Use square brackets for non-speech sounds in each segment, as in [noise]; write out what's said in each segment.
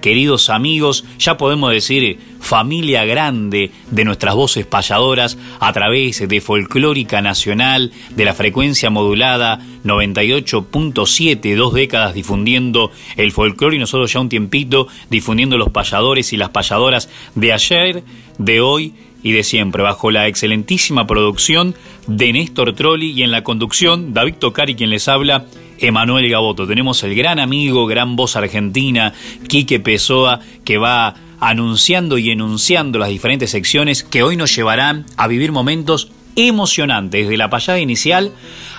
queridos amigos. Ya podemos decir familia grande de nuestras voces payadoras a través de Folclórica Nacional, de la frecuencia modulada 98.7, dos décadas difundiendo el folclore y nosotros ya un tiempito difundiendo los payadores y las payadoras de ayer, de hoy y de siempre, bajo la excelentísima producción de Néstor Trolli y en la conducción David Tocari quien les habla, Emanuel Gaboto. Tenemos el gran amigo, gran voz argentina, Quique Pessoa, que va anunciando y enunciando las diferentes secciones que hoy nos llevarán a vivir momentos emocionantes, desde la payada inicial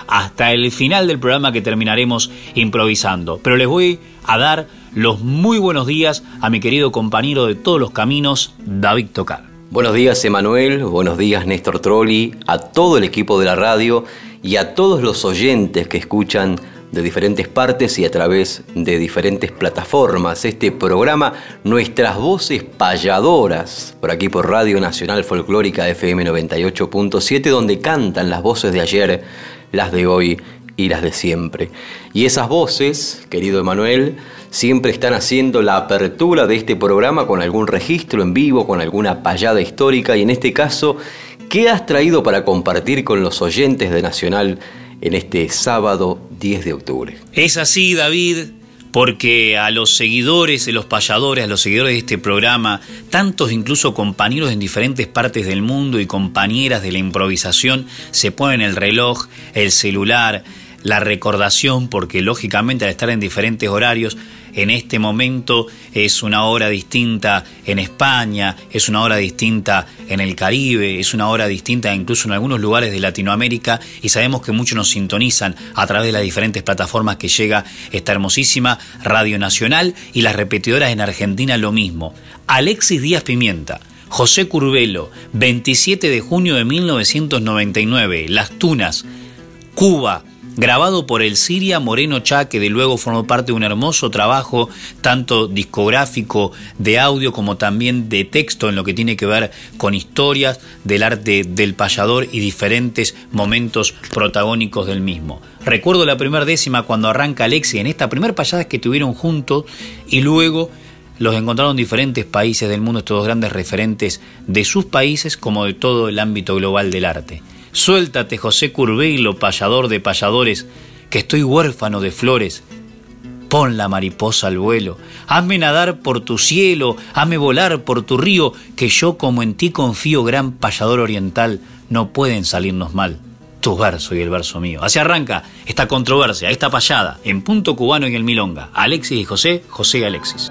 hasta el final del programa que terminaremos improvisando. Pero les voy a dar los muy buenos días a mi querido compañero de todos los caminos, David Tocar. Buenos días Emanuel, buenos días Néstor Trolli, a todo el equipo de la radio y a todos los oyentes que escuchan de diferentes partes y a través de diferentes plataformas. Este programa, Nuestras Voces Payadoras, por aquí por Radio Nacional Folclórica FM 98.7, donde cantan las voces de ayer, las de hoy y las de siempre. Y esas voces, querido Emanuel, siempre están haciendo la apertura de este programa con algún registro en vivo, con alguna payada histórica y en este caso, ¿qué has traído para compartir con los oyentes de Nacional en este sábado 10 de octubre? Es así, David. Porque a los seguidores de los payadores, a los seguidores de este programa, tantos incluso compañeros en diferentes partes del mundo y compañeras de la improvisación, se ponen el reloj, el celular, la recordación, porque lógicamente al estar en diferentes horarios, en este momento es una hora distinta en España, es una hora distinta en el Caribe, es una hora distinta incluso en algunos lugares de Latinoamérica y sabemos que muchos nos sintonizan a través de las diferentes plataformas que llega esta hermosísima Radio Nacional y las repetidoras en Argentina lo mismo. Alexis Díaz Pimienta. José Curbelo, 27 de junio de 1999, Las Tunas, Cuba, grabado por el Siria Moreno Chá, que de luego formó parte de un hermoso trabajo, tanto discográfico, de audio, como también de texto, en lo que tiene que ver con historias del arte del payador y diferentes momentos protagónicos del mismo. Recuerdo la primera décima cuando arranca Alexi en esta primera payada que tuvieron juntos y luego los encontraron en diferentes países del mundo, estos dos grandes referentes de sus países como de todo el ámbito global del arte. Suéltate, José Curveilo, payador de payadores, que estoy huérfano de flores. Pon la mariposa al vuelo, hazme nadar por tu cielo, hazme volar por tu río, que yo como en ti confío, gran payador oriental, no pueden salirnos mal. Tu verso y el verso mío. Así arranca esta controversia, esta payada, en punto cubano y en el milonga. Alexis y José, José y Alexis.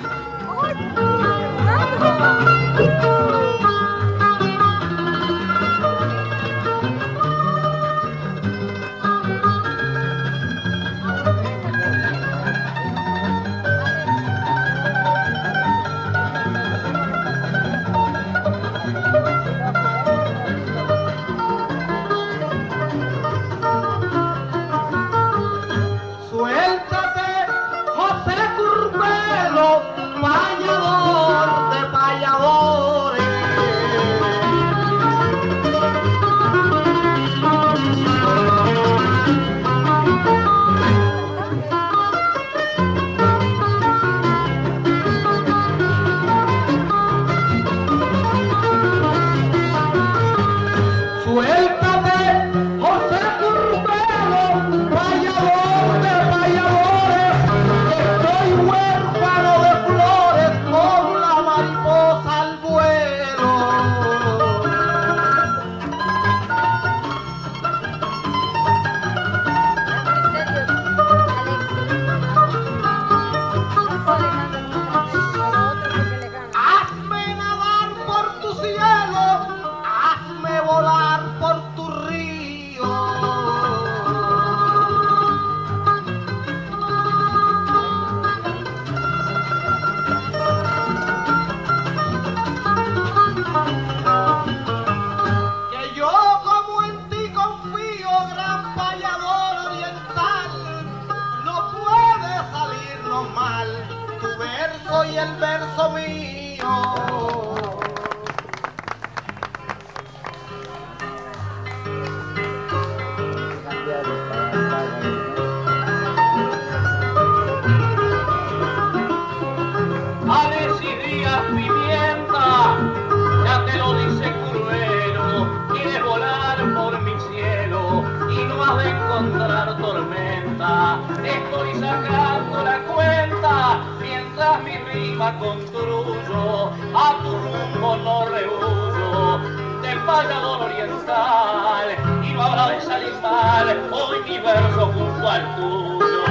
mi rima construyo, a tu rumbo no rehuyo. De vallador oriental y no habrá de salir mal hoy mi verso junto al tuyo.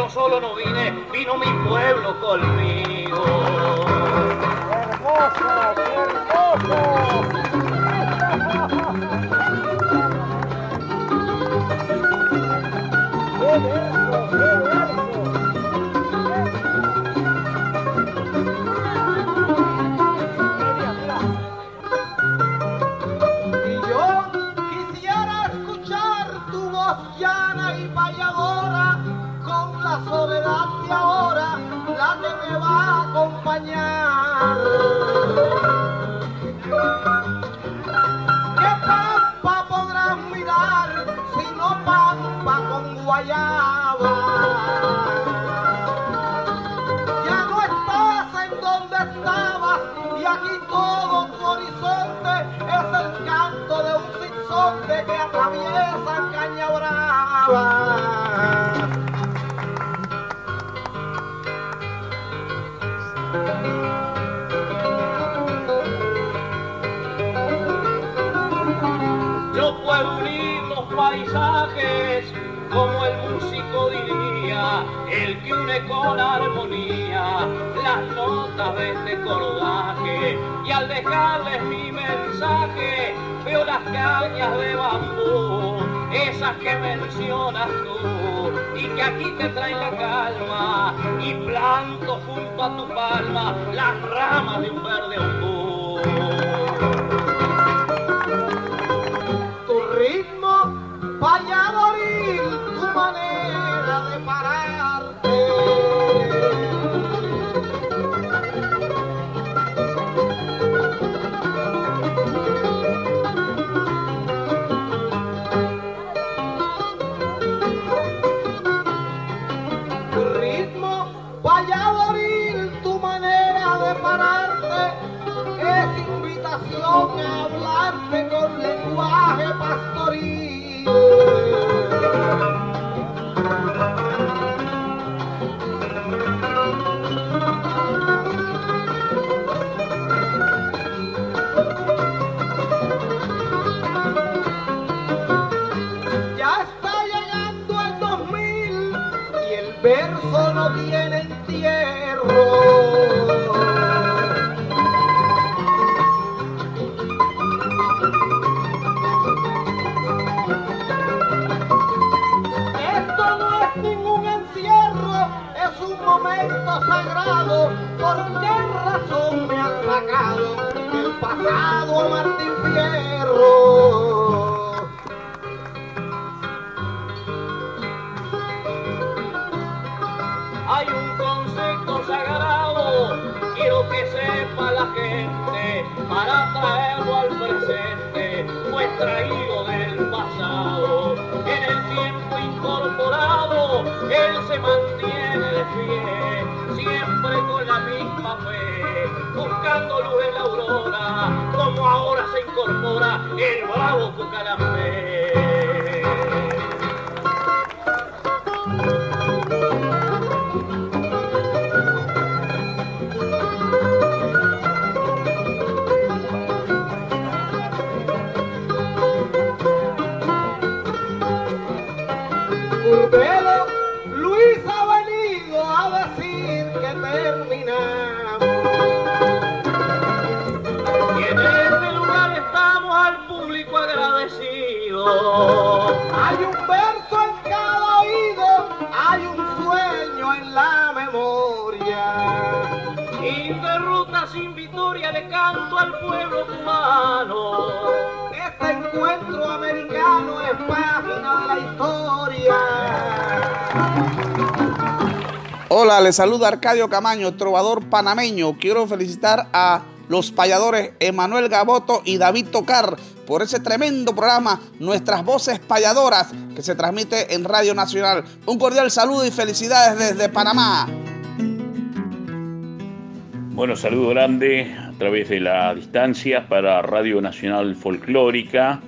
Yo solo no vine, vino mi pueblo conmigo. Que atraviesa Caña Brava. Paisajes como el músico diría, el que une con armonía las notas de este cordaje. Y al dejarles mi mensaje, veo las cañas de bambú, esas que mencionas tú, y que aquí te traen la calma, y planto junto a tu palma las ramas de un verde no tiene entierro. Esto no es ningún encierro, es un momento sagrado. ¿Por qué razón me han sacado el pasado Martín Fierro? Traído del pasado. En el tiempo incorporado, él se mantiene pie, siempre con la misma fe, buscando luz en la aurora, como ahora se incorpora el bravo Cucarambe. Hola, les saluda Arcadio Camaño, trovador panameño. Quiero felicitar a los payadores Emanuel Gaboto y David Tocar por ese tremendo programa Nuestras Voces Payadoras que se transmite en Radio Nacional. Un cordial saludo y felicidades desde Panamá. Bueno, saludo grande a través de la distancia para Radio Nacional Folclórica.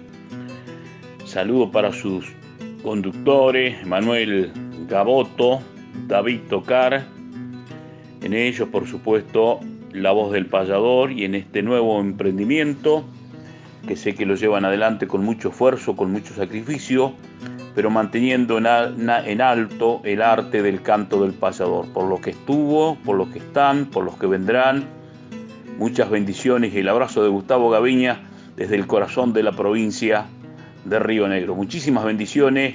Saludo para sus conductores, Manuel Gaboto, David Tocar, en ellos por supuesto la voz del payador y en este nuevo emprendimiento que sé que lo llevan adelante con mucho esfuerzo, con mucho sacrificio, pero manteniendo en, alto el arte del canto del payador, por lo que estuvo, por lo que están, por los que vendrán. Muchas bendiciones y el abrazo de Gustavo Gaviña desde el corazón de la provincia de Río Negro. Muchísimas bendiciones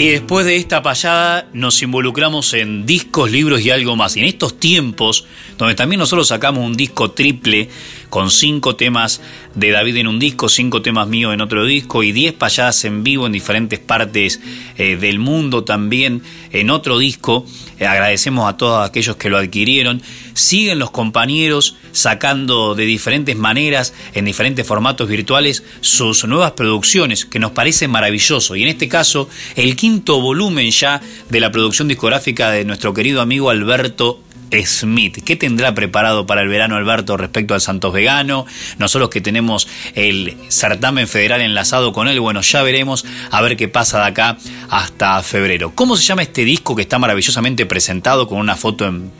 Y después de esta payada nos involucramos en discos, libros y algo más. Y en estos tiempos, donde también nosotros sacamos un disco triple con cinco temas de David en un disco, cinco temas míos en otro disco y diez payadas en vivo en diferentes partes eh, del mundo también en otro disco. Eh, agradecemos a todos aquellos que lo adquirieron. Siguen los compañeros sacando de diferentes maneras, en diferentes formatos virtuales, sus nuevas producciones, que nos parece maravilloso. Y en este caso, el quinto volumen ya de la producción discográfica de nuestro querido amigo Alberto Smith. ¿Qué tendrá preparado para el verano Alberto respecto al Santos Vegano? Nosotros que tenemos el certamen federal enlazado con él, bueno, ya veremos a ver qué pasa de acá hasta febrero. ¿Cómo se llama este disco que está maravillosamente presentado con una foto en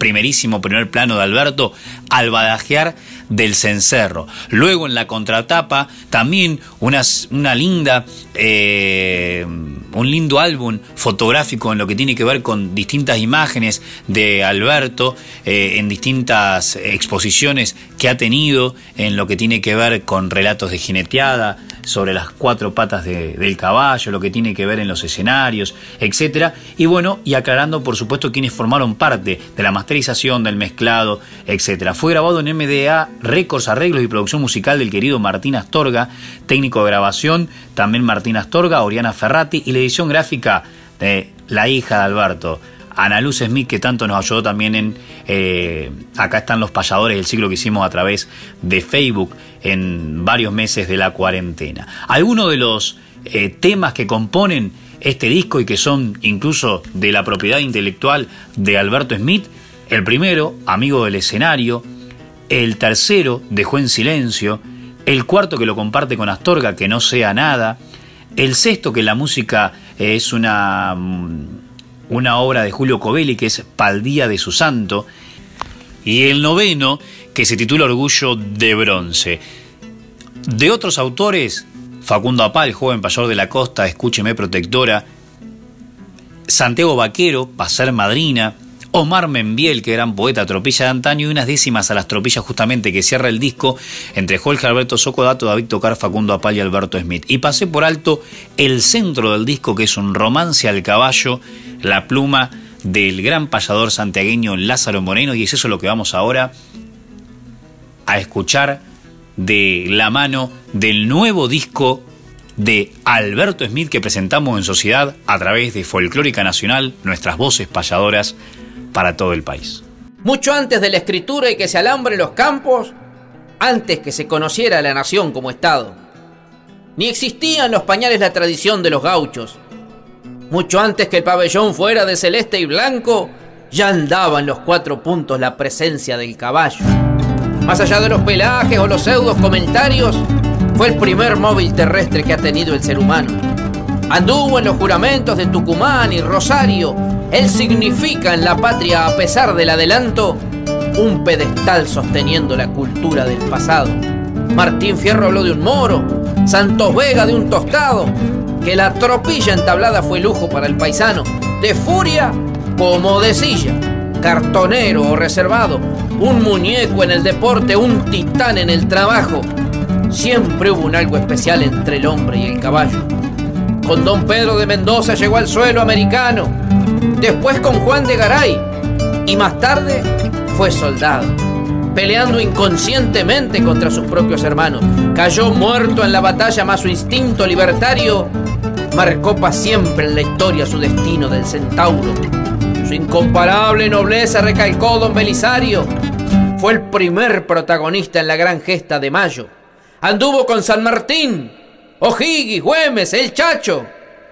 primerísimo primer plano de Alberto, al badajear del cencerro. Luego en la contratapa también una, linda, eh, un lindo álbum fotográfico en lo que tiene que ver con distintas imágenes de Alberto eh, en distintas exposiciones que ha tenido en lo que tiene que ver con relatos de jineteada, sobre las cuatro patas del caballo, lo que tiene que ver en los escenarios, etcétera. Y bueno, y aclarando por supuesto quienes formaron parte de la masterización, del mezclado, etcétera. Fue grabado en MDA Records, arreglos y producción musical del querido Martín Astorga, técnico de grabación, también Martín Astorga, Oriana Ferrati y la edición gráfica de la hija de Alberto. Ana Luz Smith, que tanto nos ayudó también en... Eh, acá están los payadores del siglo que hicimos a través de Facebook en varios meses de la cuarentena. Algunos de los eh, temas que componen este disco y que son incluso de la propiedad intelectual de Alberto Smith, el primero, Amigo del escenario, el tercero, Dejó en silencio, el cuarto que lo comparte con Astorga, que no sea nada, el sexto que la música es una mm, una obra de Julio Covelli que es Pal Día de su Santo, y el noveno que se titula Orgullo de Bronce. De otros autores, Facundo Apal, joven mayor de la costa, Escúcheme Protectora, Santiago Vaquero, Pasar Madrina, Omar Membiel, que gran poeta, tropilla de antaño, y unas décimas a las tropillas justamente que cierra el disco entre Jorge Alberto Socodato, David Tocar, Facundo Apal y Alberto Smith. Y pasé por alto el centro del disco, que es un romance al caballo, la pluma del gran payador santiagueño Lázaro Moreno, y es eso lo que vamos ahora a escuchar de la mano del nuevo disco de Alberto Smith que presentamos en sociedad a través de Folclórica Nacional, nuestras voces payadoras para todo el país. Mucho antes de la escritura y que se alambre los campos, antes que se conociera la nación como Estado. Ni existía en los pañales la tradición de los gauchos. Mucho antes que el pabellón fuera de celeste y blanco, ya andaba en los cuatro puntos la presencia del caballo. Más allá de los pelajes o los pseudos comentarios, fue el primer móvil terrestre que ha tenido el ser humano. Anduvo en los juramentos de Tucumán y Rosario él significa en la patria, a pesar del adelanto, un pedestal sosteniendo la cultura del pasado. Martín Fierro habló de un moro, Santos Vega de un tostado, que la tropilla entablada fue lujo para el paisano, de furia como de silla, cartonero o reservado, un muñeco en el deporte, un titán en el trabajo. Siempre hubo un algo especial entre el hombre y el caballo. Con don Pedro de Mendoza llegó al suelo americano, después con Juan de Garay y más tarde fue soldado, peleando inconscientemente contra sus propios hermanos. Cayó muerto en la batalla, más su instinto libertario marcó para siempre en la historia su destino del centauro. Su incomparable nobleza recalcó don Belisario. Fue el primer protagonista en la gran gesta de mayo. Anduvo con San Martín, O'Higgins, Güemes, El Chacho,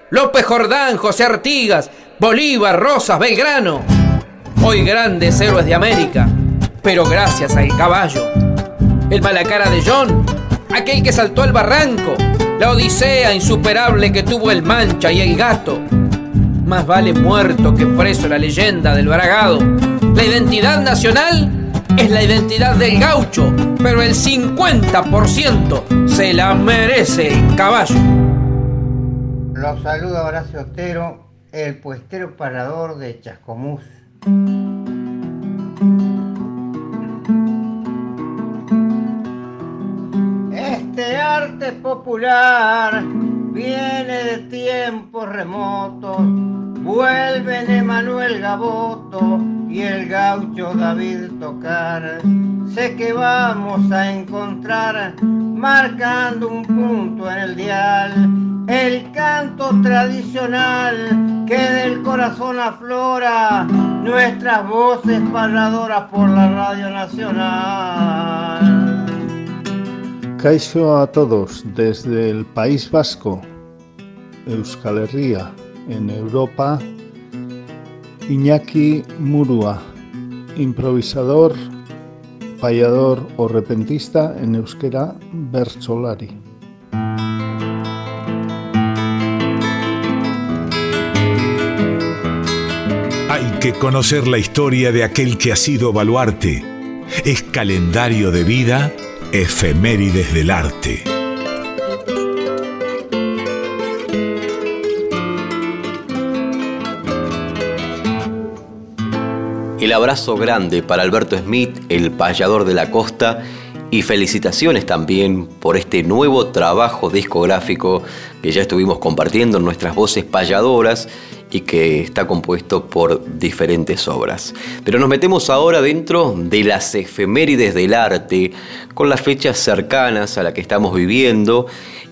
López Jordán, José Artigas, Bolívar, Rosas, Belgrano. Hoy grandes héroes de América, pero gracias al caballo. El malacara de John, aquel que saltó al barranco, la odisea insuperable que tuvo el Mancha y el Gato. Más vale muerto que preso la leyenda del Bragado. La identidad nacional es la identidad del gaucho, pero el 50% se la merece el caballo. Los saluda Horacio Otero, el puestero parador de Chascomús. Este arte popular viene de tiempos remotos, vuelven Emanuel Gaboto y el gaucho David Tocar. Sé que vamos a encontrar, marcando un punto en el dial, el canto tradicional que del corazón aflora, nuestras voces parladoras por la Radio Nacional. Caixo a todos desde el País Vasco, Euskal Herria, en Europa, Iñaki Murua, improvisador, payador o repentista en euskera bertsolari. Hay que conocer la historia de aquel que ha sido baluarte. Es calendario de vida, efemérides del arte. El abrazo grande para Alberto Smith, el payador de la costa, y felicitaciones también por este nuevo trabajo discográfico que ya estuvimos compartiendo en nuestras voces payadoras y que está compuesto por diferentes obras. Pero nos metemos ahora dentro de las efemérides del arte, con las fechas cercanas a la que estamos viviendo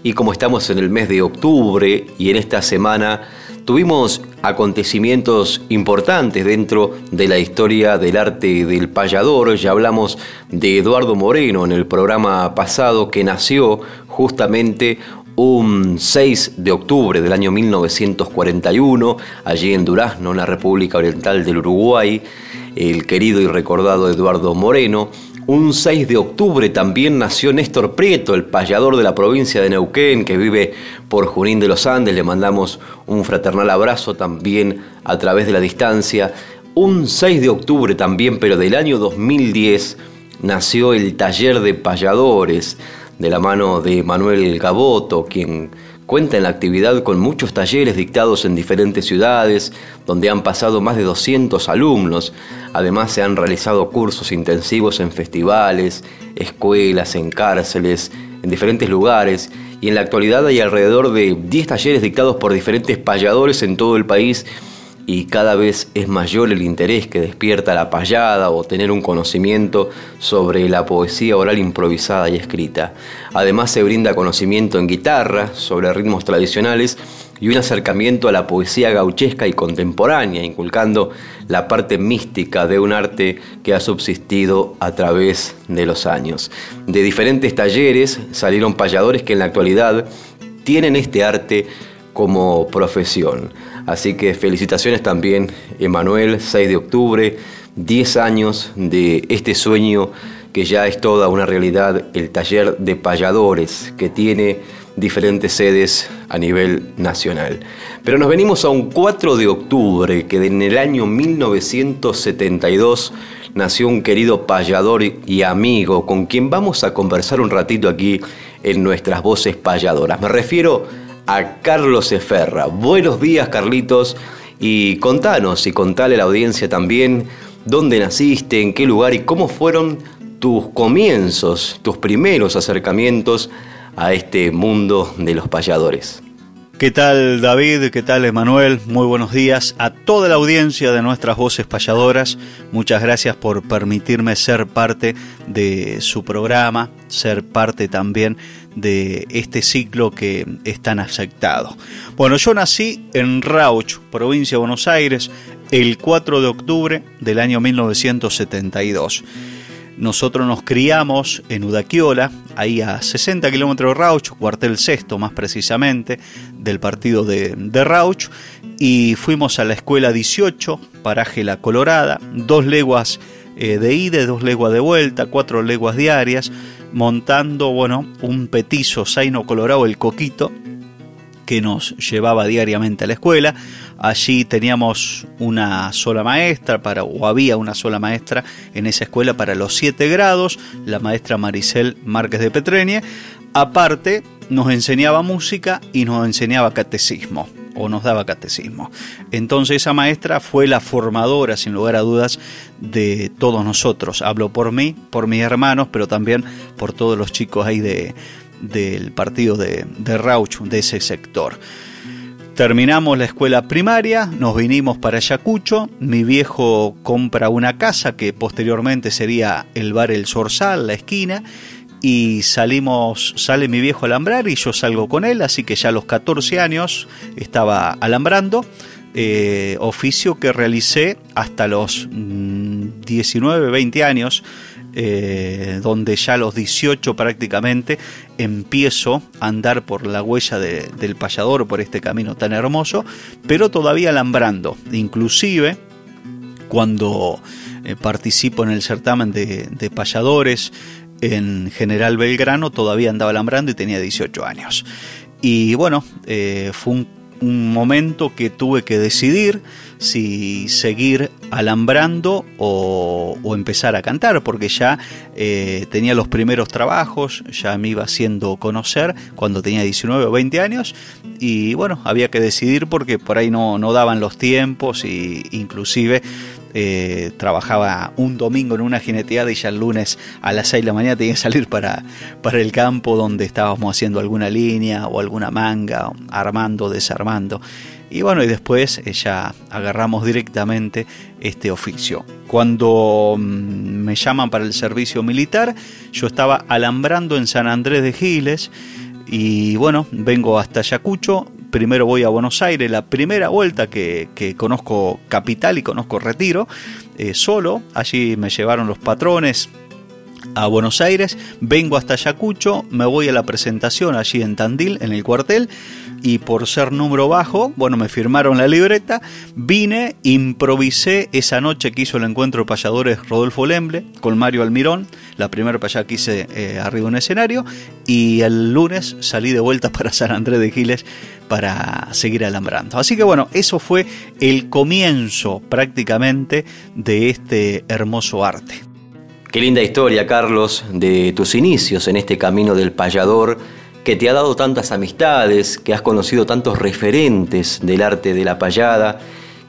y como estamos en el mes de octubre y en esta semana tuvimos acontecimientos importantes dentro de la historia del arte del payador. Ya hablamos de Eduardo Moreno en el programa pasado que nació justamente un 6 de octubre del año 1941, allí en Durazno, en la República Oriental del Uruguay, el querido y recordado Eduardo Moreno. Un 6 de octubre también nació Néstor Prieto, el payador de la provincia de Neuquén, que vive por Junín de los Andes. Le mandamos un fraternal abrazo también a través de la distancia. Un 6 de octubre también, pero del año 2010, nació el taller de payadores de la mano de Manuel Gaboto, quien cuenta en la actividad con muchos talleres dictados en diferentes ciudades, donde han pasado más de 200 alumnos. Además se han realizado cursos intensivos en festivales, escuelas, en cárceles, en diferentes lugares, y en la actualidad hay alrededor de 10 talleres dictados por diferentes payadores en todo el país y cada vez es mayor el interés que despierta la payada o tener un conocimiento sobre la poesía oral improvisada y escrita. Además se brinda conocimiento en guitarra sobre ritmos tradicionales y un acercamiento a la poesía gauchesca y contemporánea, inculcando la parte mística de un arte que ha subsistido a través de los años. De diferentes talleres salieron payadores que en la actualidad tienen este arte como profesión. Así que felicitaciones también, Emanuel, 6 de octubre, 10 años de este sueño que ya es toda una realidad, el taller de payadores que tiene diferentes sedes a nivel nacional. Pero nos venimos a un 4 de octubre, que en el año 1972 nació un querido payador y amigo con quien vamos a conversar un ratito aquí en nuestras voces payadoras. Me refiero Carlos Eferra. Buenos días, Carlitos, y contanos y contale a la audiencia también dónde naciste, en qué lugar y cómo fueron tus comienzos, tus primeros acercamientos a este mundo de los payadores. ¿Qué tal David? ¿Qué tal Emanuel? Muy buenos días a toda la audiencia de nuestras voces payadoras. Muchas gracias por permitirme ser parte de su programa, ser parte también de este ciclo que es tan aceptado. Bueno, yo nací en Rauch, provincia de Buenos Aires, el 4 de octubre del año 1972. Nosotros nos criamos en Udaquiola, ahí a 60 kilómetros de Rauch, cuartel sexto más precisamente, del partido de, de Rauch, y fuimos a la escuela 18, paraje La Colorada, dos leguas eh, de ida, dos leguas de vuelta, cuatro leguas diarias, montando, bueno, un petizo Zaino Colorado, el Coquito, que nos llevaba diariamente a la escuela. Allí teníamos una sola maestra, para, o había una sola maestra en esa escuela para los siete grados, la maestra Maricel Márquez de Petreñe. Aparte, nos enseñaba música y nos enseñaba catecismo o nos daba catecismo. Entonces esa maestra fue la formadora, sin lugar a dudas, de todos nosotros. Hablo por mí, por mis hermanos, pero también por todos los chicos ahí de, del partido de, de Rauch, de ese sector. Terminamos la escuela primaria, nos vinimos para Ayacucho, mi viejo compra una casa que posteriormente sería el bar El Sorsal, la esquina, y salimos, sale mi viejo alambrar y yo salgo con él, así que ya a los 14 años estaba alambrando, eh, oficio que realicé hasta los 19, mm, 20 años, eh, donde ya a los 18 prácticamente empiezo a andar por la huella del payador, por este camino tan hermoso, pero todavía alambrando. Inclusive cuando eh, participo en el certamen de, payadores en General Belgrano, todavía andaba alambrando y tenía 18 años. Y bueno, eh, fue un, momento que tuve que decidir si seguir alambrando o, empezar a cantar, porque ya eh, tenía los primeros trabajos, ya me iba haciendo conocer cuando tenía 19 o 20 años y bueno, había que decidir porque por ahí no, no daban los tiempos e inclusive eh, trabajaba un domingo en una jineteada y ya el lunes a las 6 de la mañana tenía que salir para, para el campo donde estábamos haciendo alguna línea o alguna manga, armando, desarmando. Y bueno, y después eh, ya agarramos directamente este oficio. Cuando mm, me llaman para el servicio militar, yo estaba alambrando en San Andrés de Giles y bueno, vengo hasta Ayacucho, primero voy a Buenos Aires, la primera vuelta que, conozco Capital y conozco Retiro, eh, solo, allí me llevaron los patrones, a Buenos Aires, vengo hasta Ayacucho, me voy a la presentación allí en Tandil, en el cuartel, y por ser número bajo, bueno, me firmaron la libreta, vine, improvisé esa noche que hizo el encuentro de payadores Rodolfo Lemble con Mario Almirón, la primera payada que hice eh, arriba en escenario, y el lunes salí de vuelta [laughs] para San Andrés de Giles para seguir alambrando. Así que bueno, eso fue el comienzo prácticamente de este hermoso arte. Qué linda historia, Carlos, de tus inicios en este camino del payador que te ha dado tantas amistades, que has conocido tantos referentes del arte de la payada,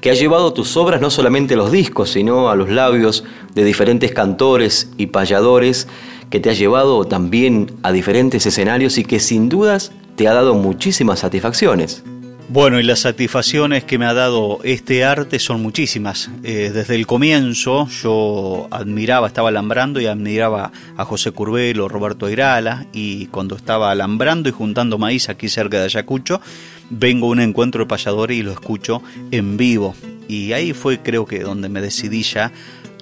que ha llevado tus obras no solamente a los discos, sino a los labios de diferentes cantores y payadores, que te ha llevado también a diferentes escenarios y que sin dudas te ha dado muchísimas satisfacciones. Bueno, y las satisfacciones que me ha dado este arte son muchísimas. Eh, desde el comienzo yo admiraba, estaba alambrando y admiraba a José Curbelo, Roberto Airala, y cuando estaba alambrando y juntando maíz aquí cerca de Ayacucho, vengo a un encuentro de payadores y lo escucho en vivo. Y ahí fue creo que donde me decidí ya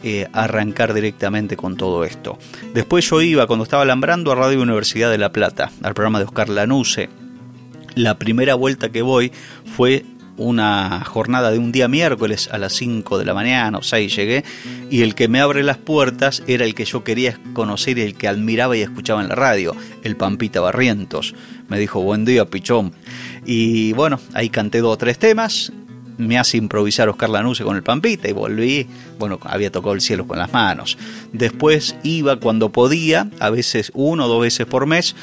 eh, arrancar directamente con todo esto. Después yo iba, cuando estaba alambrando, a Radio Universidad de La Plata, al programa de Oscar Lanuse, la primera vuelta que voy fue una jornada de un día miércoles a las 5 de la mañana o 6 llegué y el que me abre las puertas era el que yo quería conocer y el que admiraba y escuchaba en la radio, el Pampita Barrientos. Me dijo, buen día, pichón. Y bueno, ahí canté dos o tres temas, me hace improvisar Oscar Lanuse con el Pampita y volví, bueno, había tocado el cielo con las manos. Después iba cuando podía, a veces uno o dos veces por mes,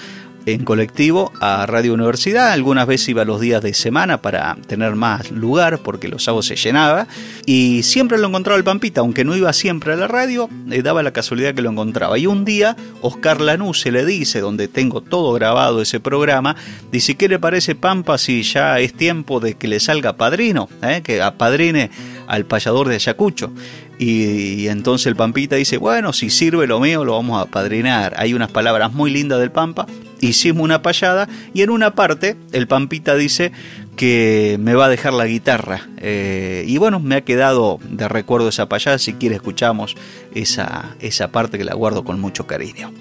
en colectivo a Radio Universidad. Algunas veces iba los días de semana para tener más lugar porque los sábados se llenaba. Y siempre lo encontraba el Pampita, aunque no iba siempre a la radio, le daba la casualidad que lo encontraba. Y un día Oscar Lanuse le dice, donde tengo todo grabado ese programa, dice, ¿qué le parece Pampa si ya es tiempo de que le salga padrino? ¿Eh? Que apadrine al payador de Ayacucho. Y, entonces el Pampita dice, bueno, si sirve lo mío, lo vamos a padrinar. Hay unas palabras muy lindas del Pampa, hicimos una payada y en una parte el Pampita dice que me va a dejar la guitarra. Eh, y bueno, me ha quedado de recuerdo esa payada, si quiere escuchamos esa, esa parte que la guardo con mucho cariño.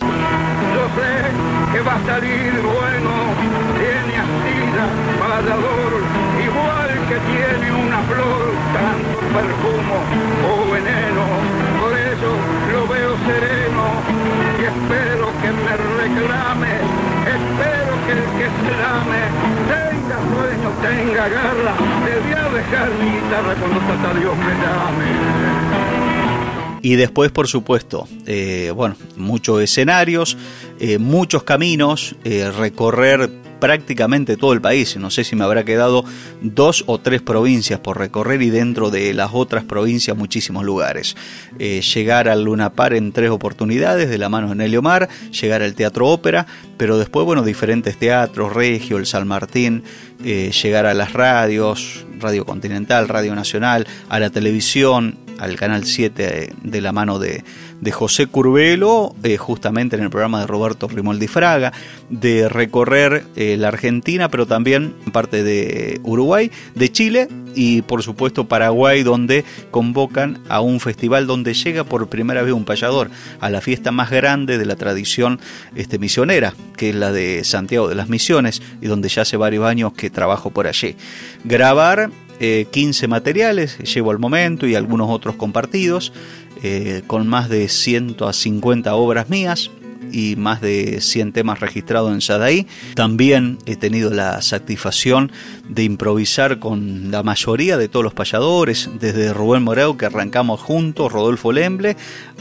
Se llame tenga sueño, tenga garra, debía dejar mi guitarra cuando hasta Dios me llame. Y después, por supuesto, eh, bueno, muchos escenarios, eh, muchos caminos, eh, recorrer prácticamente todo el país. No sé si me habrá quedado dos o tres provincias por recorrer y dentro de las otras provincias muchísimos lugares. llegar al Luna Par en tres oportunidades de la mano de Nelio Mar, llegar al Teatro Ópera, pero después, bueno, diferentes teatros, Regio, el San Martín, llegar a las radios, Radio Continental, Radio Nacional, a la televisión, al Canal 7 de la mano de, José Curvelo, eh, justamente en el programa de Roberto Rimoldi Fraga, de recorrer eh, la Argentina, pero también parte de Uruguay, de Chile y por supuesto Paraguay, donde convocan a un festival donde llega por primera vez un payador a la fiesta más grande de la tradición este, misionera, que es la de Santiago de las Misiones, y donde ya hace varios años que trabajo por allí. Grabar 15 eh, materiales, llevo al momento y algunos otros compartidos, eh, con más de 150 obras mías y más de 100 temas registrados en Sadaí. También he tenido la satisfacción de improvisar con la mayoría de todos los payadores, desde Rubén Moreo, que arrancamos juntos, Rodolfo Lemble,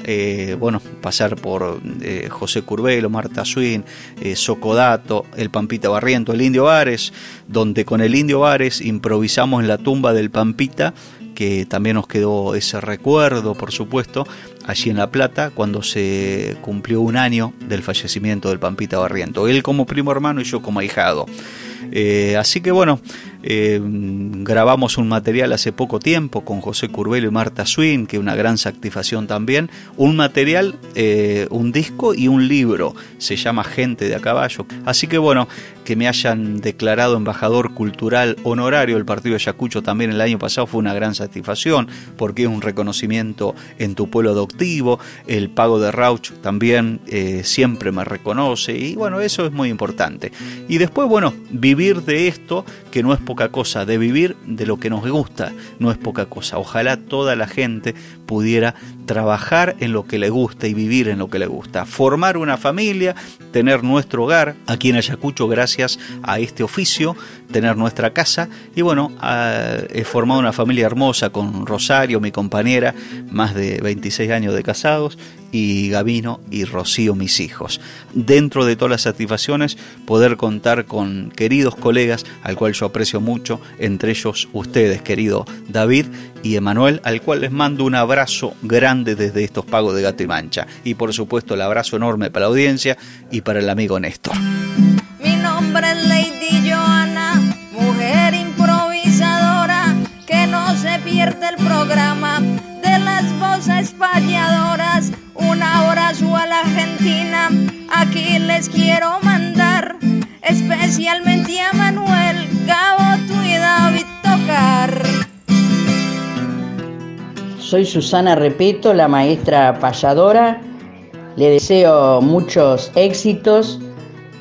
eh, bueno, pasar por eh, José Curvelo, Marta Swin, eh, Socodato, el Pampita Barriento, el Indio Vares, donde con el Indio Vares improvisamos en la tumba del Pampita que también nos quedó ese recuerdo, por supuesto, allí en La Plata, cuando se cumplió un año del fallecimiento del Pampita Barriento. Él como primo hermano y yo como ahijado. Eh, así que bueno, eh, grabamos un material hace poco tiempo con José Curbelo y Marta Swin, que una gran satisfacción también. Un material, eh, un disco y un libro. Se llama Gente de a caballo. Así que bueno, que me hayan declarado embajador cultural honorario del partido de Ayacucho también el año pasado fue una gran satisfacción, porque es un reconocimiento en tu pueblo adoptivo. El pago de Rauch también siempre me reconoce. Y bueno, eso es muy importante. Y después, bueno, vivir de esto, que no es poca cosa, de vivir de lo que nos gusta, no es poca cosa. Ojalá toda la gente pudiera trabajar en lo que le gusta y vivir en lo que le gusta. Formar una familia, tener nuestro hogar aquí en Ayacucho gracias a este oficio, tener nuestra casa y bueno, he formado una familia hermosa con Rosario, mi compañera, más de 26 años de casados y Gabino y Rocío, mis hijos. Dentro de todas las satisfacciones, poder contar con queridos colegas, al cual yo aprecio mucho, entre ellos ustedes, querido David y Emanuel, al cual les mando un abrazo grande desde estos pagos de gato y mancha. Y por supuesto el abrazo enorme para la audiencia y para el amigo Néstor. Mi nombre es Lady Joana, mujer improvisadora, que no se pierde el programa de las voces payadoras. Un abrazo a la Argentina, aquí les quiero mandar, especialmente a Manuel, Gabo, y David Tocar. Soy Susana Repito, la maestra payadora. Le deseo muchos éxitos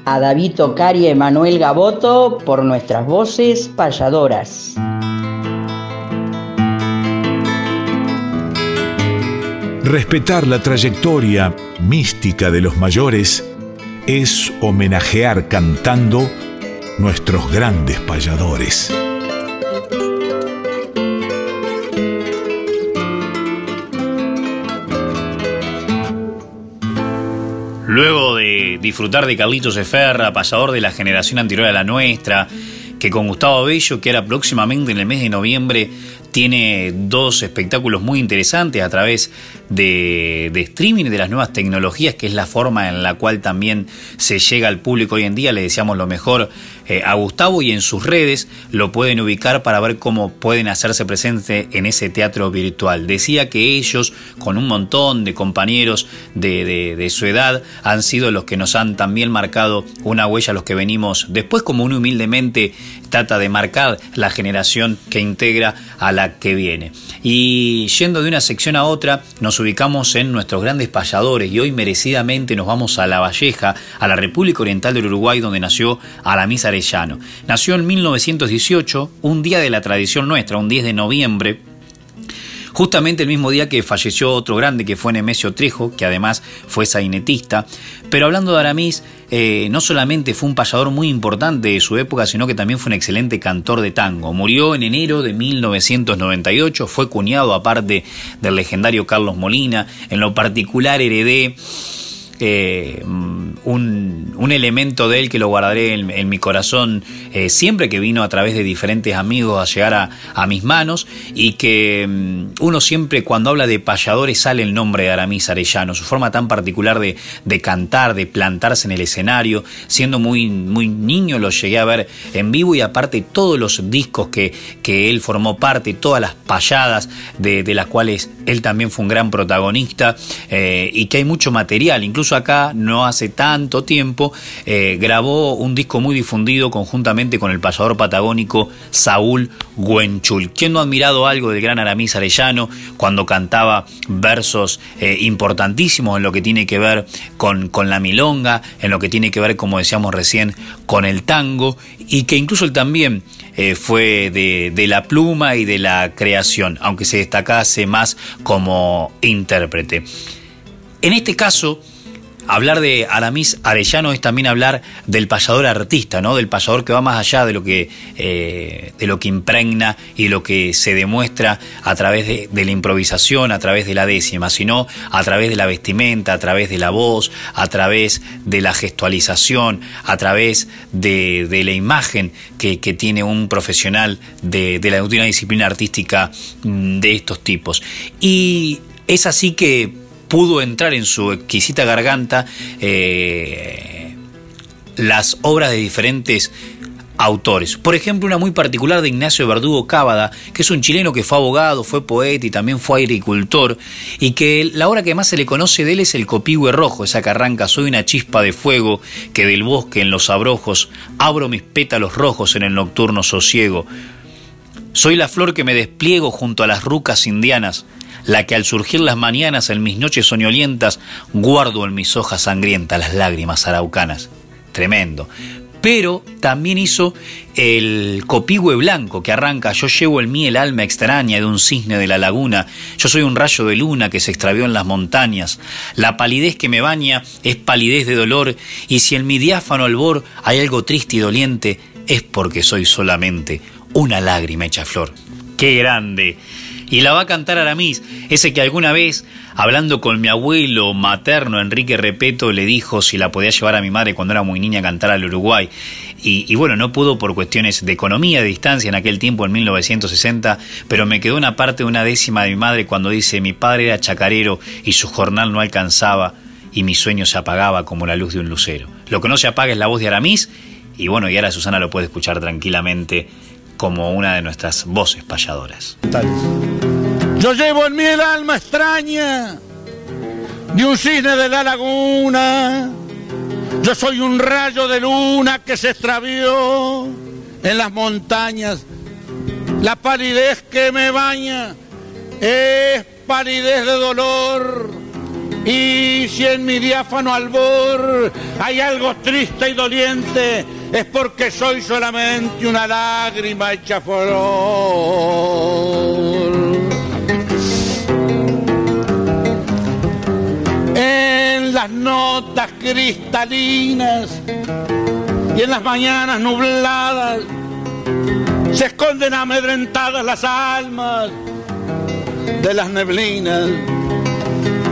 a David Tocar y Emanuel Gaboto por nuestras voces payadoras. Respetar la trayectoria mística de los mayores es homenajear cantando nuestros grandes payadores. Luego de disfrutar de Carlitos Eferra, pasador de la generación anterior a la nuestra, que con Gustavo Bello, que era próximamente en el mes de noviembre, tiene dos espectáculos muy interesantes a través de, de, streaming y de las nuevas tecnologías, que es la forma en la cual también se llega al público hoy en día. Le deseamos lo mejor eh, a Gustavo y en sus redes lo pueden ubicar para ver cómo pueden hacerse presente en ese teatro virtual. Decía que ellos, con un montón de compañeros de, de, de su edad, han sido los que nos han también marcado una huella, los que venimos después, como uno humildemente trata de marcar la generación que integra a la que viene. Y yendo de una sección a otra, nos ubicamos en nuestros grandes payadores y hoy merecidamente nos vamos a La Valleja, a la República Oriental del Uruguay, donde nació Aramis Nació en 1918, un día de la tradición nuestra, un 10 de noviembre, justamente el mismo día que falleció otro grande que fue Nemesio Trejo, que además fue sainetista. Pero hablando de Aramis, eh, no solamente fue un payador muy importante de su época, sino que también fue un excelente cantor de tango. Murió en enero de 1998, fue cuñado aparte del legendario Carlos Molina, en lo particular heredé eh, un, un, elemento de él que lo guardaré en, mi corazón eh, siempre que vino a través de diferentes amigos a llegar a, mis manos y que um, uno siempre cuando habla de payadores sale el nombre de Aramis Arellano, su forma tan particular de, de, cantar, de plantarse en el escenario, siendo muy, muy niño lo llegué a ver en vivo y aparte todos los discos que, que él formó parte, todas las payadas de, de las cuales él también fue un gran protagonista eh, y que hay mucho material, incluso acá no hace tanto tiempo eh, grabó un disco muy difundido conjuntamente con el payador patagónico Saúl Güenchul. ¿Quién no ha admirado algo del gran Aramis Arellano cuando cantaba versos eh, importantísimos en lo que tiene que ver con, con la milonga, en lo que tiene que ver, como decíamos recién, con el tango y que incluso él también eh, fue de, de, la pluma y de la creación, aunque se destacase más como intérprete. En este caso, hablar de Aramis Arellano es también hablar del payador artista, ¿no? Del payador que va más allá de lo que, eh, de lo que impregna y lo que se demuestra a través de, la improvisación, a través de la décima, sino a través de la vestimenta, a través de la voz, a través de la gestualización, a través de, la imagen que, tiene un profesional de, la, una disciplina artística mm, de estos tipos. Y es así que pudo entrar en su exquisita garganta eh, las obras de diferentes autores. Por ejemplo, una muy particular de Ignacio Verdugo Cábada, que es un chileno que fue abogado, fue poeta y también fue agricultor, y que la obra que más se le conoce de él es El copihue rojo, esa que arranca, soy una chispa de fuego que del bosque en los abrojos abro mis pétalos rojos en el nocturno sosiego. Soy la flor que me despliego junto a las rucas indianas, la que al surgir las mañanas en mis noches soñolientas guardo en mis hojas sangrientas las lágrimas araucanas. Tremendo. Pero también hizo el copihue blanco que arranca, yo llevo en mí el alma extraña de un cisne de la laguna, yo soy un rayo de luna que se extravió en las montañas, la palidez que me baña es palidez de dolor, y si en mi diáfano albor hay algo triste y doliente, es porque soy solamente una lágrima hecha flor. ¡Qué grande! Y la va a cantar Aramis, ese que alguna vez, hablando con mi abuelo materno Enrique Repeto, le dijo si la podía llevar a mi madre cuando era muy niña a cantar al Uruguay. Y, bueno, no pudo por cuestiones de economía, de distancia en aquel tiempo, en 1960, pero me quedó una parte de una décima de mi madre cuando dice, mi padre era chacarero y su jornal no alcanzaba y mi sueño se apagaba como la luz de un lucero. Lo que no se apaga es la voz de Aramis y bueno, y ahora Susana lo puede escuchar tranquilamente como una de nuestras voces payadoras. Yo llevo en mí el alma extraña de un cisne de la laguna. Yo soy un rayo de luna que se extravió en las montañas. La palidez que me baña es palidez de dolor. Y si en mi diáfano albor hay algo triste y doliente, es porque soy solamente una lágrima hecha flor. En las notas cristalinas y en las mañanas nubladas se esconden amedrentadas las almas de las neblinas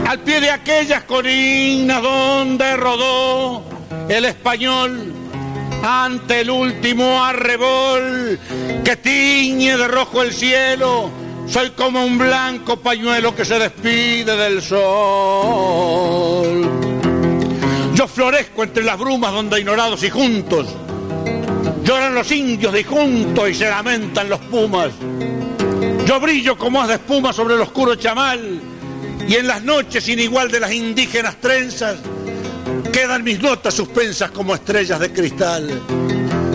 al pie de aquellas colinas donde rodó el español ante el último arrebol que tiñe de rojo el cielo. Soy como un blanco pañuelo que se despide del sol. Yo florezco entre las brumas donde ignorados y juntos lloran los indios de juntos y se lamentan los pumas. Yo brillo como haz de espuma sobre el oscuro chamal y en las noches sin igual de las indígenas trenzas quedan mis notas suspensas como estrellas de cristal,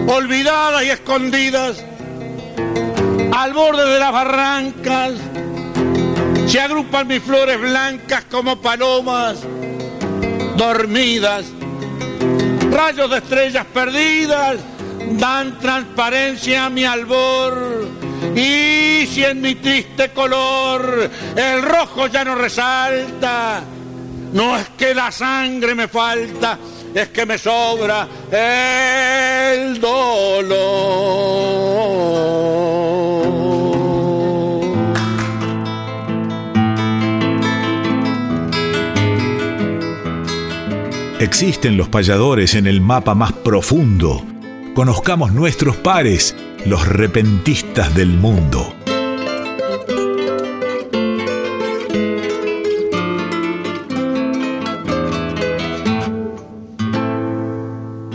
olvidadas y escondidas al borde de las barrancas. Se agrupan mis flores blancas como palomas dormidas. Rayos de estrellas perdidas dan transparencia a mi albor. Y si en mi triste color el rojo ya no resalta, no es que la sangre me falta, es que me sobra el dolor. Existen los payadores en el mapa más profundo. Conozcamos nuestros pares, los repentistas del mundo.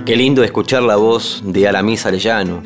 Qué lindo escuchar la voz de Aramis Arellano,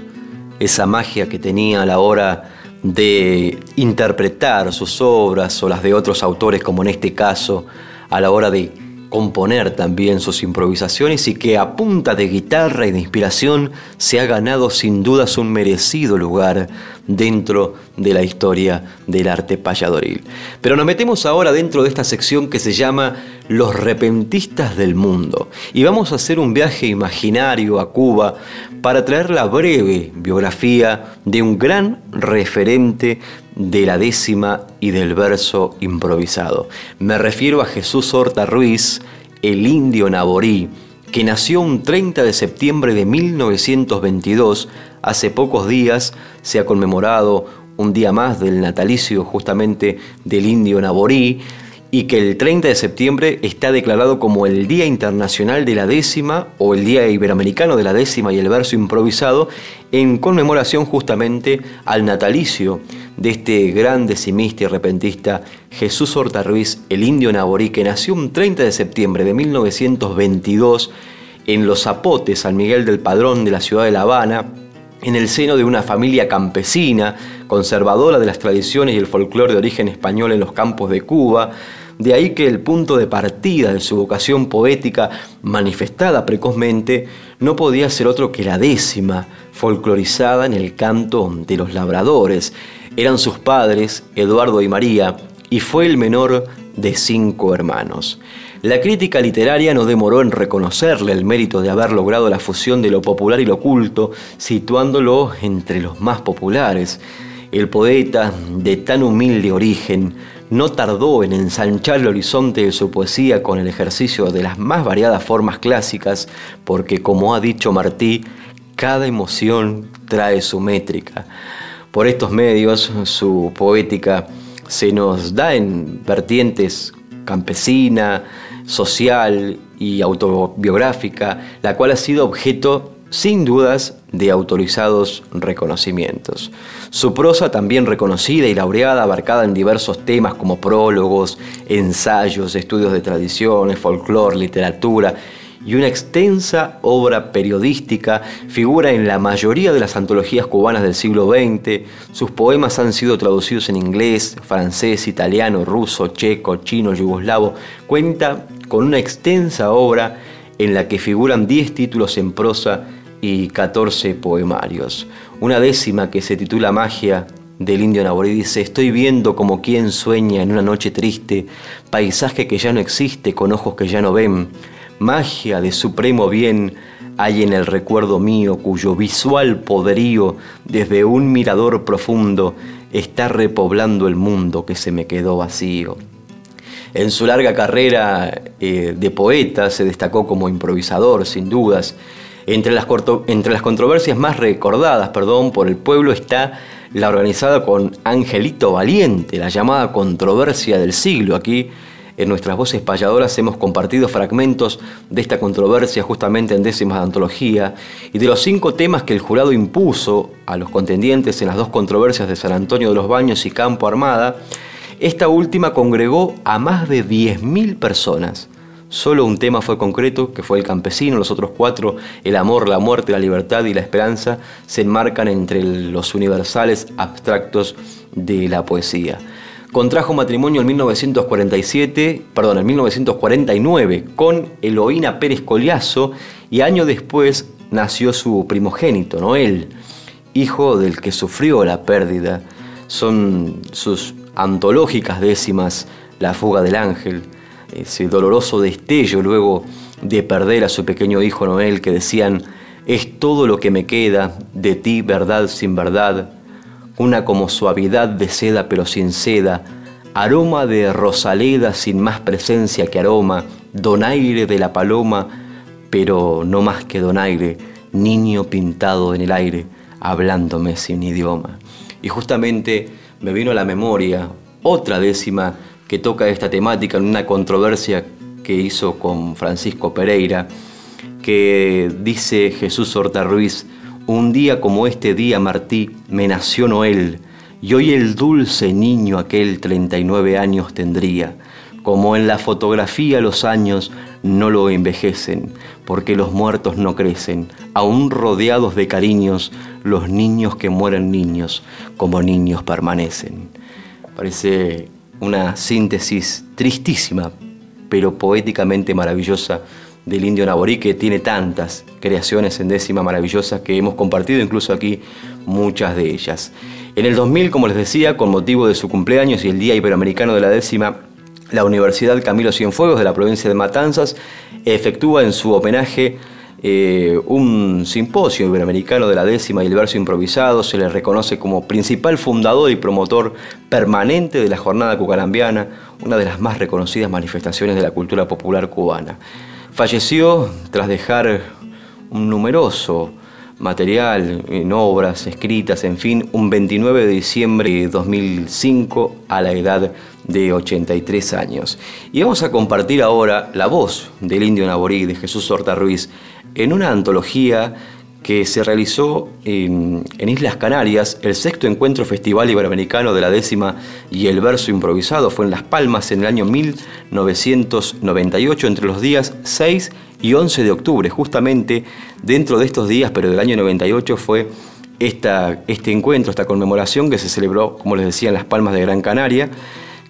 esa magia que tenía a la hora de interpretar sus obras o las de otros autores, como en este caso, a la hora de componer también sus improvisaciones y que a punta de guitarra y de inspiración se ha ganado sin dudas un merecido lugar dentro de la historia del arte payadoril. Pero nos metemos ahora dentro de esta sección que se llama Los repentistas del mundo y vamos a hacer un viaje imaginario a Cuba para traer la breve biografía de un gran referente de la décima y del verso improvisado. Me refiero a Jesús Horta Ruiz, el indio naborí, que nació un 30 de septiembre de 1922. Hace pocos días se ha conmemorado un día más del natalicio justamente del indio naborí y que el 30 de septiembre está declarado como el Día Internacional de la Décima o el Día Iberoamericano de la Décima y el verso improvisado en conmemoración justamente al natalicio de este gran decimista y repentista Jesús Horta Ruiz, el indio naborí, que nació un 30 de septiembre de 1922 en Los Zapotes, San Miguel del Padrón de la ciudad de La Habana, en el seno de una familia campesina, conservadora de las tradiciones y el folclore de origen español en los campos de Cuba, de ahí que el punto de partida de su vocación poética manifestada precozmente no podía ser otro que la décima, folclorizada en el canto de los labradores. Eran sus padres, Eduardo y María, y fue el menor de cinco hermanos. La crítica literaria no demoró en reconocerle el mérito de haber logrado la fusión de lo popular y lo culto, situándolo entre los más populares. El poeta, de tan humilde origen, no tardó en ensanchar el horizonte de su poesía con el ejercicio de las más variadas formas clásicas, porque como ha dicho Martí, cada emoción trae su métrica. Por estos medios, su poética se nos da en vertientes campesina, social y autobiográfica, la cual ha sido objeto sin dudas de autorizados reconocimientos. Su prosa también reconocida y laureada, abarcada en diversos temas como prólogos, ensayos, estudios de tradiciones, folclore, literatura y una extensa obra periodística figura en la mayoría de las antologías cubanas del siglo XX. Sus poemas han sido traducidos en inglés, francés, italiano, ruso, checo, chino, yugoslavo. Cuenta con una extensa obra en la que figuran 10 títulos en prosa y 14 poemarios. Una décima que se titula Magia del indio Naborí dice, estoy viendo como quien sueña en una noche triste, paisaje que ya no existe con ojos que ya no ven, magia de supremo bien hay en el recuerdo mío cuyo visual poderío desde un mirador profundo está repoblando el mundo que se me quedó vacío. En su larga carrera eh, de poeta se destacó como improvisador, sin dudas. Entre las, entre las controversias más recordadas por el pueblo está la organizada con Angelito Valiente, la llamada controversia del siglo aquí en nuestras voces payadoras hemos compartido fragmentos de esta controversia justamente en décimas de antología y de los cinco temas que el jurado impuso a los contendientes en las dos controversias de San Antonio de los Baños y Campo Armada, esta última congregó a más de 10.000 personas. Solo un tema fue concreto, que fue el campesino, los otros cuatro, el amor, la muerte, la libertad y la esperanza, se enmarcan entre los universales abstractos de la poesía. Contrajo matrimonio en 1947, perdón, en 1949 con Eloína Pérez Coliazo y año después nació su primogénito, Noel, hijo del que sufrió la pérdida. Son sus antológicas décimas La fuga del ángel, ese doloroso destello luego de perder a su pequeño hijo Noel que decían, es todo lo que me queda de ti, verdad sin verdad, una como suavidad de seda pero sin seda, aroma de rosaleda sin más presencia que aroma, donaire de la paloma, pero no más que donaire, niño pintado en el aire, hablándome sin idioma. Y justamente me vino a la memoria otra décima que toca esta temática en una controversia que hizo con Francisco Pereira, que dice Jesús Horta Ruiz, un día como este día, Martí, me nació Noel, y hoy el dulce niño aquel 39 años tendría. Como en la fotografía los años no lo envejecen, porque los muertos no crecen, aún rodeados de cariños, los niños que mueren niños, como niños permanecen. Parece una síntesis tristísima, pero poéticamente maravillosa del indio Naborí, que tiene tantas creaciones en décima maravillosas que hemos compartido incluso aquí muchas de ellas. En el 2000, como les decía, con motivo de su cumpleaños y el Día Iberoamericano de la décima, la Universidad Camilo Cienfuegos de la provincia de Matanzas efectúa en su homenaje eh, un simposio iberoamericano de la décima y el verso improvisado. Se le reconoce como principal fundador y promotor permanente de la jornada cucarambiana, una de las más reconocidas manifestaciones de la cultura popular cubana. Falleció tras dejar un numeroso material en obras escritas, en fin, un 29 de diciembre de 2005 a la edad de 83 años. Y vamos a compartir ahora la voz del indio naborí de Jesús Horta Ruiz en una antología que se realizó en, Islas Canarias, el sexto encuentro festival iberoamericano de la décima y el verso improvisado fue en Las Palmas en el año 1998 entre los días 6 y 11 de octubre. Justamente dentro de estos días, pero del año 98 fue esta, este encuentro, esta conmemoración que se celebró, como les decía, en Las Palmas de Gran Canaria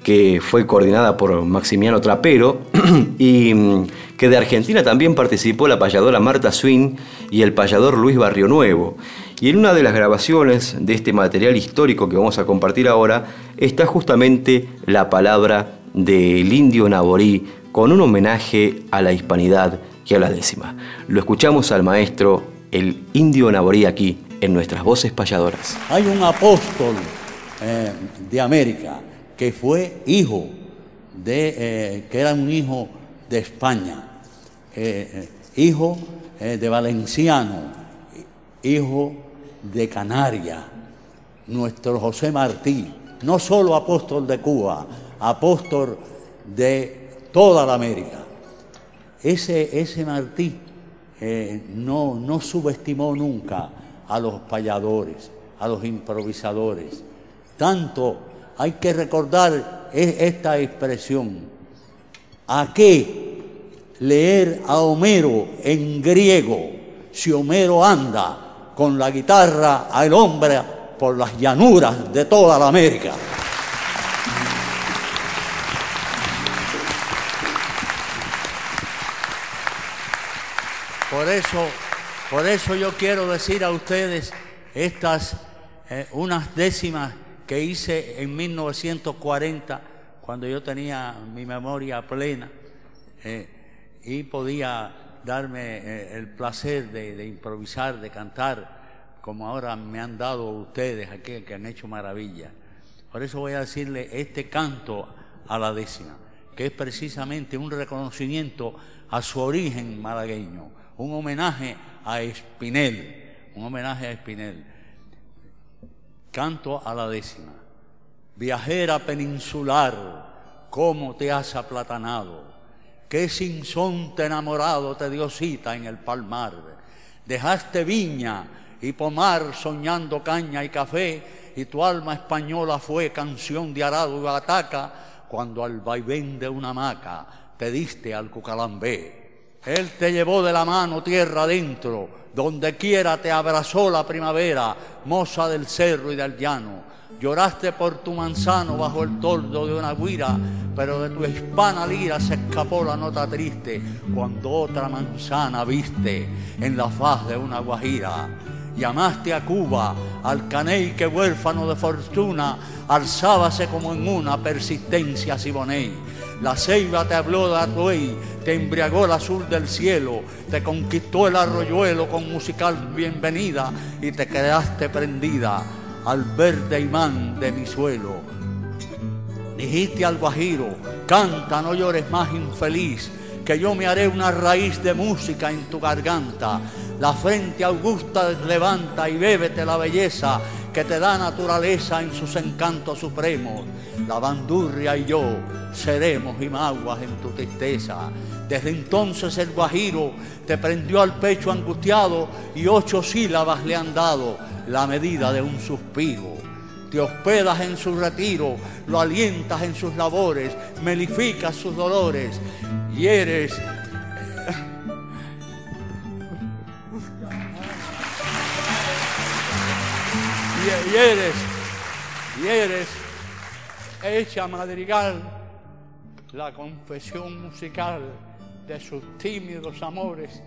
que fue coordinada por Maximiano Trapero, [clears throat] y mm, que de Argentina también participó la payadora Marta Swin y el payador Luis Barrio Nuevo. Y en una de las grabaciones de este material histórico que vamos a compartir ahora está justamente la palabra del indio Naborí con un homenaje a la hispanidad y a la décima. Lo escuchamos al maestro, el indio Naborí, aquí en nuestras voces payadoras. Hay un apóstol eh, de América que fue hijo de, eh, que era un hijo de España, eh, eh, hijo de Valenciano, hijo de Canarias, nuestro José Martí, no solo apóstol de Cuba, apóstol de toda la América. Ese, ese Martí no, no subestimó nunca a los payadores, a los improvisadores, tanto hay que recordar esta expresión. ¿A qué leer a Homero en griego si Homero anda con la guitarra al hombre por las llanuras de toda la América? Por eso, por eso yo quiero decir a ustedes estas eh, unas décimas que hice en 1940, cuando yo tenía mi memoria plena eh, y podía darme eh, el placer de, improvisar, de cantar, como ahora me han dado ustedes aquí, que han hecho maravilla. Por eso voy a decirle este canto a la décima, que es precisamente un reconocimiento a su origen malagueño, un homenaje a Espinel, un homenaje a Espinel. Canto a la décima. Viajera peninsular, cómo te has aplatanado, qué sinsonte enamorado te dio cita en el palmar. Dejaste viña y pomar soñando caña y café, y tu alma española fue canción de arado y bataca, cuando al vaivén de una hamaca te diste al cucalambé. Él te llevó de la mano tierra adentro, donde quiera te abrazó la primavera, moza del cerro y del llano. Lloraste por tu manzano bajo el toldo de una guira, pero de tu hispana lira se escapó la nota triste cuando otra manzana viste en la faz de una guajira. Llamaste a Cuba, al caney que huérfano de fortuna, alzábase como en una persistencia siboney. La ceiba te habló de Atuey, te embriagó el azul del cielo, te conquistó el arroyuelo con musical bienvenida y te quedaste prendida al verde imán de mi suelo. Dijiste al guajiro, canta, no llores más infeliz, que yo me haré una raíz de música en tu garganta. La frente augusta levanta y bébete la belleza que te da naturaleza en sus encantos supremos. La bandurria y yo seremos imaguas en tu tristeza. Desde entonces el guajiro te prendió al pecho angustiado y ocho sílabas le han dado la medida de un suspiro. Te hospedas en su retiro, lo alientas en sus labores, melificas sus dolores y eres [laughs] y, eres, y eres hecha madrigal la confesión musical de sus tímidos amores.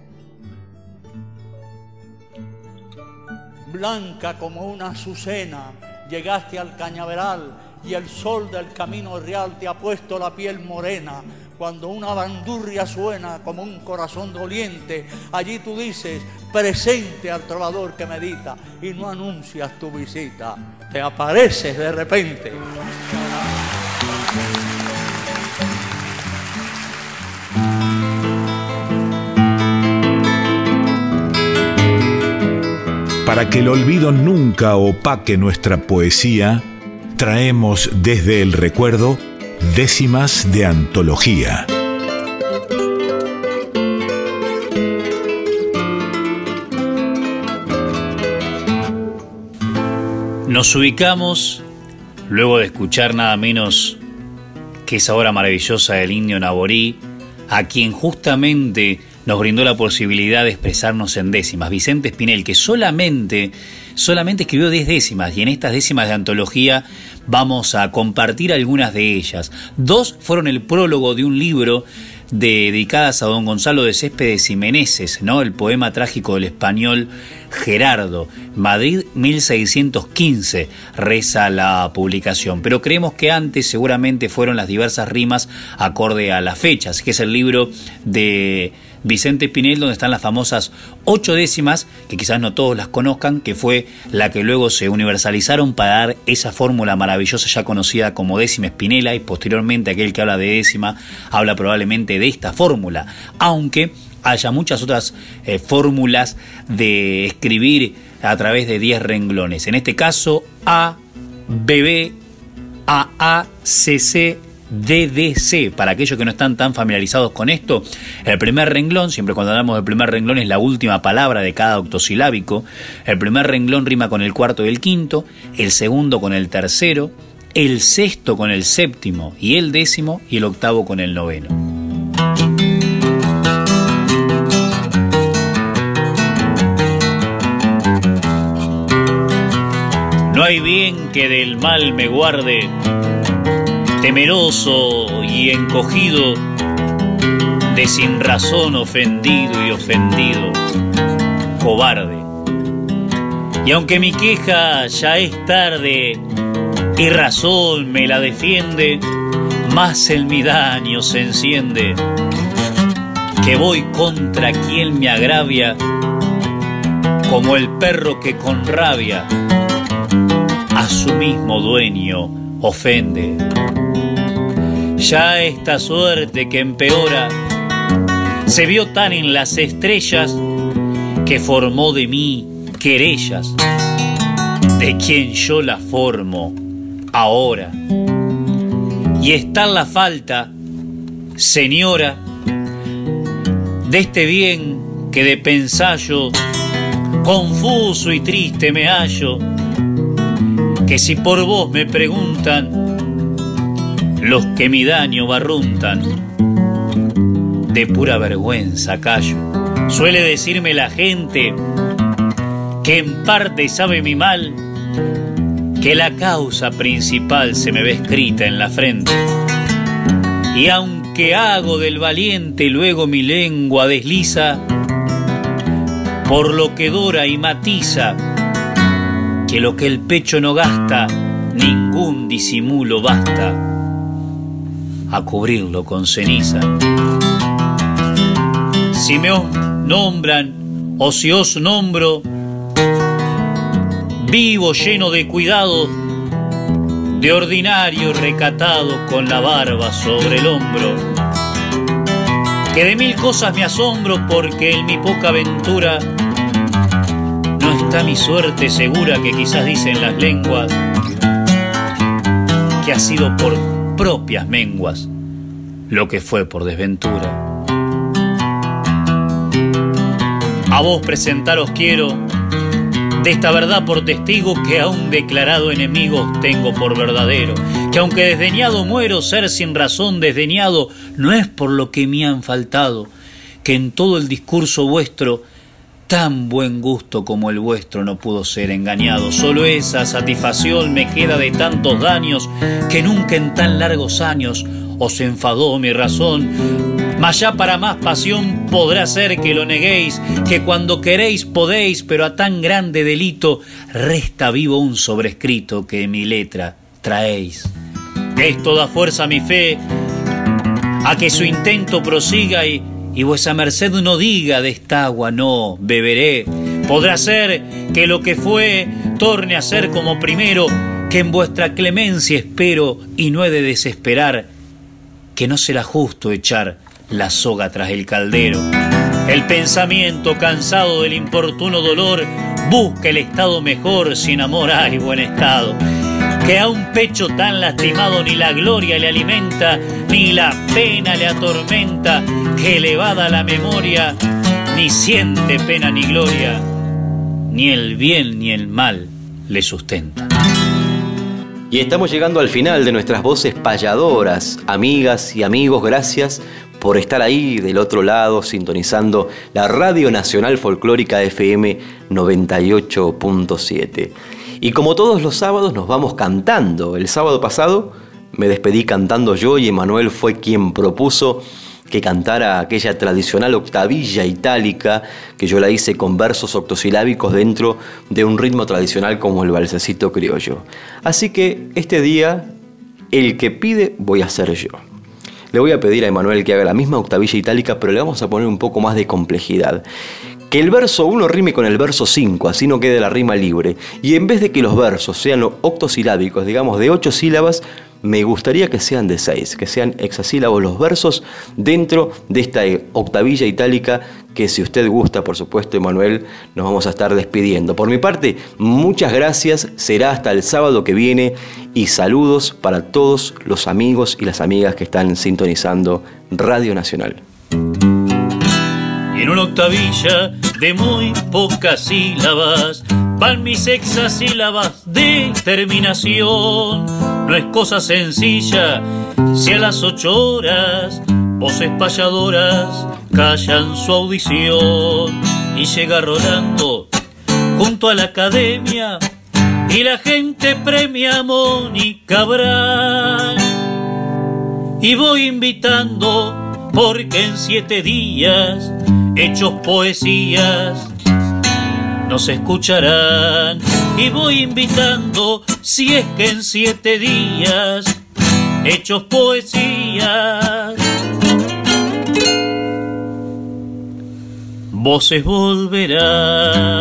Blanca como una azucena, llegaste al cañaveral y el sol del camino real te ha puesto la piel morena. Cuando una bandurria suena como un corazón doliente, allí tú dices, presente al trovador que medita y no anuncias tu visita, te apareces de repente. Para que el olvido nunca opaque nuestra poesía, traemos desde el recuerdo décimas de antología. Nos ubicamos, luego de escuchar nada menos que esa obra maravillosa del indio Naborí, a quien justamente nos brindó la posibilidad de expresarnos en décimas. Vicente Espinel, que solamente, solamente escribió 10 décimas y en estas décimas de antología vamos a compartir algunas de ellas. Dos fueron el prólogo de un libro dedicadas a don Gonzalo de Céspedes y Meneses, ¿no? el poema trágico del español Gerardo. Madrid 1615 reza la publicación, pero creemos que antes seguramente fueron las diversas rimas acorde a las fechas, que es el libro de Vicente Pinel, donde están las famosas ocho décimas, que quizás no todos las conozcan, que fue la que luego se universalizaron para dar esa fórmula maravillosa ya conocida como décima espinela, y posteriormente aquel que habla de décima habla probablemente de esta fórmula, aunque haya muchas otras eh, fórmulas de escribir a través de 10 renglones. En este caso, A, B, B, A, A, C, C, DDC. Para aquellos que no están tan familiarizados con esto, el primer renglón, siempre cuando hablamos del primer renglón es la última palabra de cada octosilábico. El primer renglón rima con el cuarto y el quinto, el segundo con el tercero, el sexto con el séptimo y el décimo y el octavo con el noveno. No hay bien que del mal me guarde temeroso y encogido, de sin razón ofendido y ofendido, cobarde. Y aunque mi queja ya es tarde y razón me la defiende, más en mi daño se enciende, que voy contra quien me agravia, como el perro que con rabia a su mismo dueño ofende. Ya esta suerte que empeora se vio tan en las estrellas que formó de mí querellas, de quien yo la formo ahora. y está la falta, señora, de este bien que de pensallo confuso y triste me hallo, que si por vos me preguntan, los que mi daño barruntan, de pura vergüenza callo. Suele decirme la gente que en parte sabe mi mal, que la causa principal se me ve escrita en la frente. Y aunque hago del valiente luego mi lengua desliza, por lo que dora y matiza, que lo que el pecho no gasta, ningún disimulo basta a cubrirlo con ceniza. Si me os nombran o si os nombro, vivo lleno de cuidado, de ordinario recatado con la barba sobre el hombro, que de mil cosas me asombro porque en mi poca aventura no está mi suerte segura que quizás dicen las lenguas, que ha sido por propias menguas lo que fue por desventura. A vos presentaros quiero de esta verdad por testigo que aún declarado enemigos tengo por verdadero, que aunque desdeñado muero, ser sin razón desdeñado no es por lo que me han faltado, que en todo el discurso vuestro tan buen gusto como el vuestro no pudo ser engañado. Solo esa satisfacción me queda de tantos daños que nunca en tan largos años os enfadó mi razón. Mas ya para más pasión podrá ser que lo neguéis, que cuando queréis podéis, pero a tan grande delito resta vivo un sobrescrito que mi letra traéis. Esto da fuerza a mi fe, a que su intento prosiga y, y vuesa merced no diga de esta agua no beberé. Podrá ser que lo que fue torne a ser como primero, que en vuestra clemencia espero y no he de desesperar, que no será justo echar la soga tras el caldero. El pensamiento cansado del importuno dolor busca el estado mejor, sin amor hay buen estado. Que a un pecho tan lastimado ni la gloria le alimenta, ni la pena le atormenta, que elevada la memoria, ni siente pena ni gloria, ni el bien ni el mal le sustenta. Y estamos llegando al final de nuestras voces payadoras. Amigas y amigos, gracias por estar ahí del otro lado sintonizando la Radio Nacional Folclórica FM 98.7. Y como todos los sábados nos vamos cantando. El sábado pasado me despedí cantando yo y Emanuel fue quien propuso que cantara aquella tradicional octavilla itálica que yo la hice con versos octosilábicos dentro de un ritmo tradicional como el balsecito criollo. Así que este día el que pide voy a ser yo. Le voy a pedir a Emanuel que haga la misma octavilla itálica, pero le vamos a poner un poco más de complejidad. Que el verso 1 rime con el verso 5, así no quede la rima libre. Y en vez de que los versos sean octosilábicos, digamos de 8 sílabas, me gustaría que sean de 6, que sean hexasílabos los versos dentro de esta octavilla itálica que si usted gusta, por supuesto, Emanuel, nos vamos a estar despidiendo. Por mi parte, muchas gracias, será hasta el sábado que viene y saludos para todos los amigos y las amigas que están sintonizando Radio Nacional. Y en una octavilla de muy pocas sílabas van mis hexasílabas de terminación. No es cosa sencilla si a las ocho horas voces payadoras callan su audición y llega Rolando junto a la academia y la gente premia a Mónica Cabral. Y voy invitando porque en siete días hechos poesías nos escucharán y voy invitando si es que en siete días hechos poesías. Voces volverán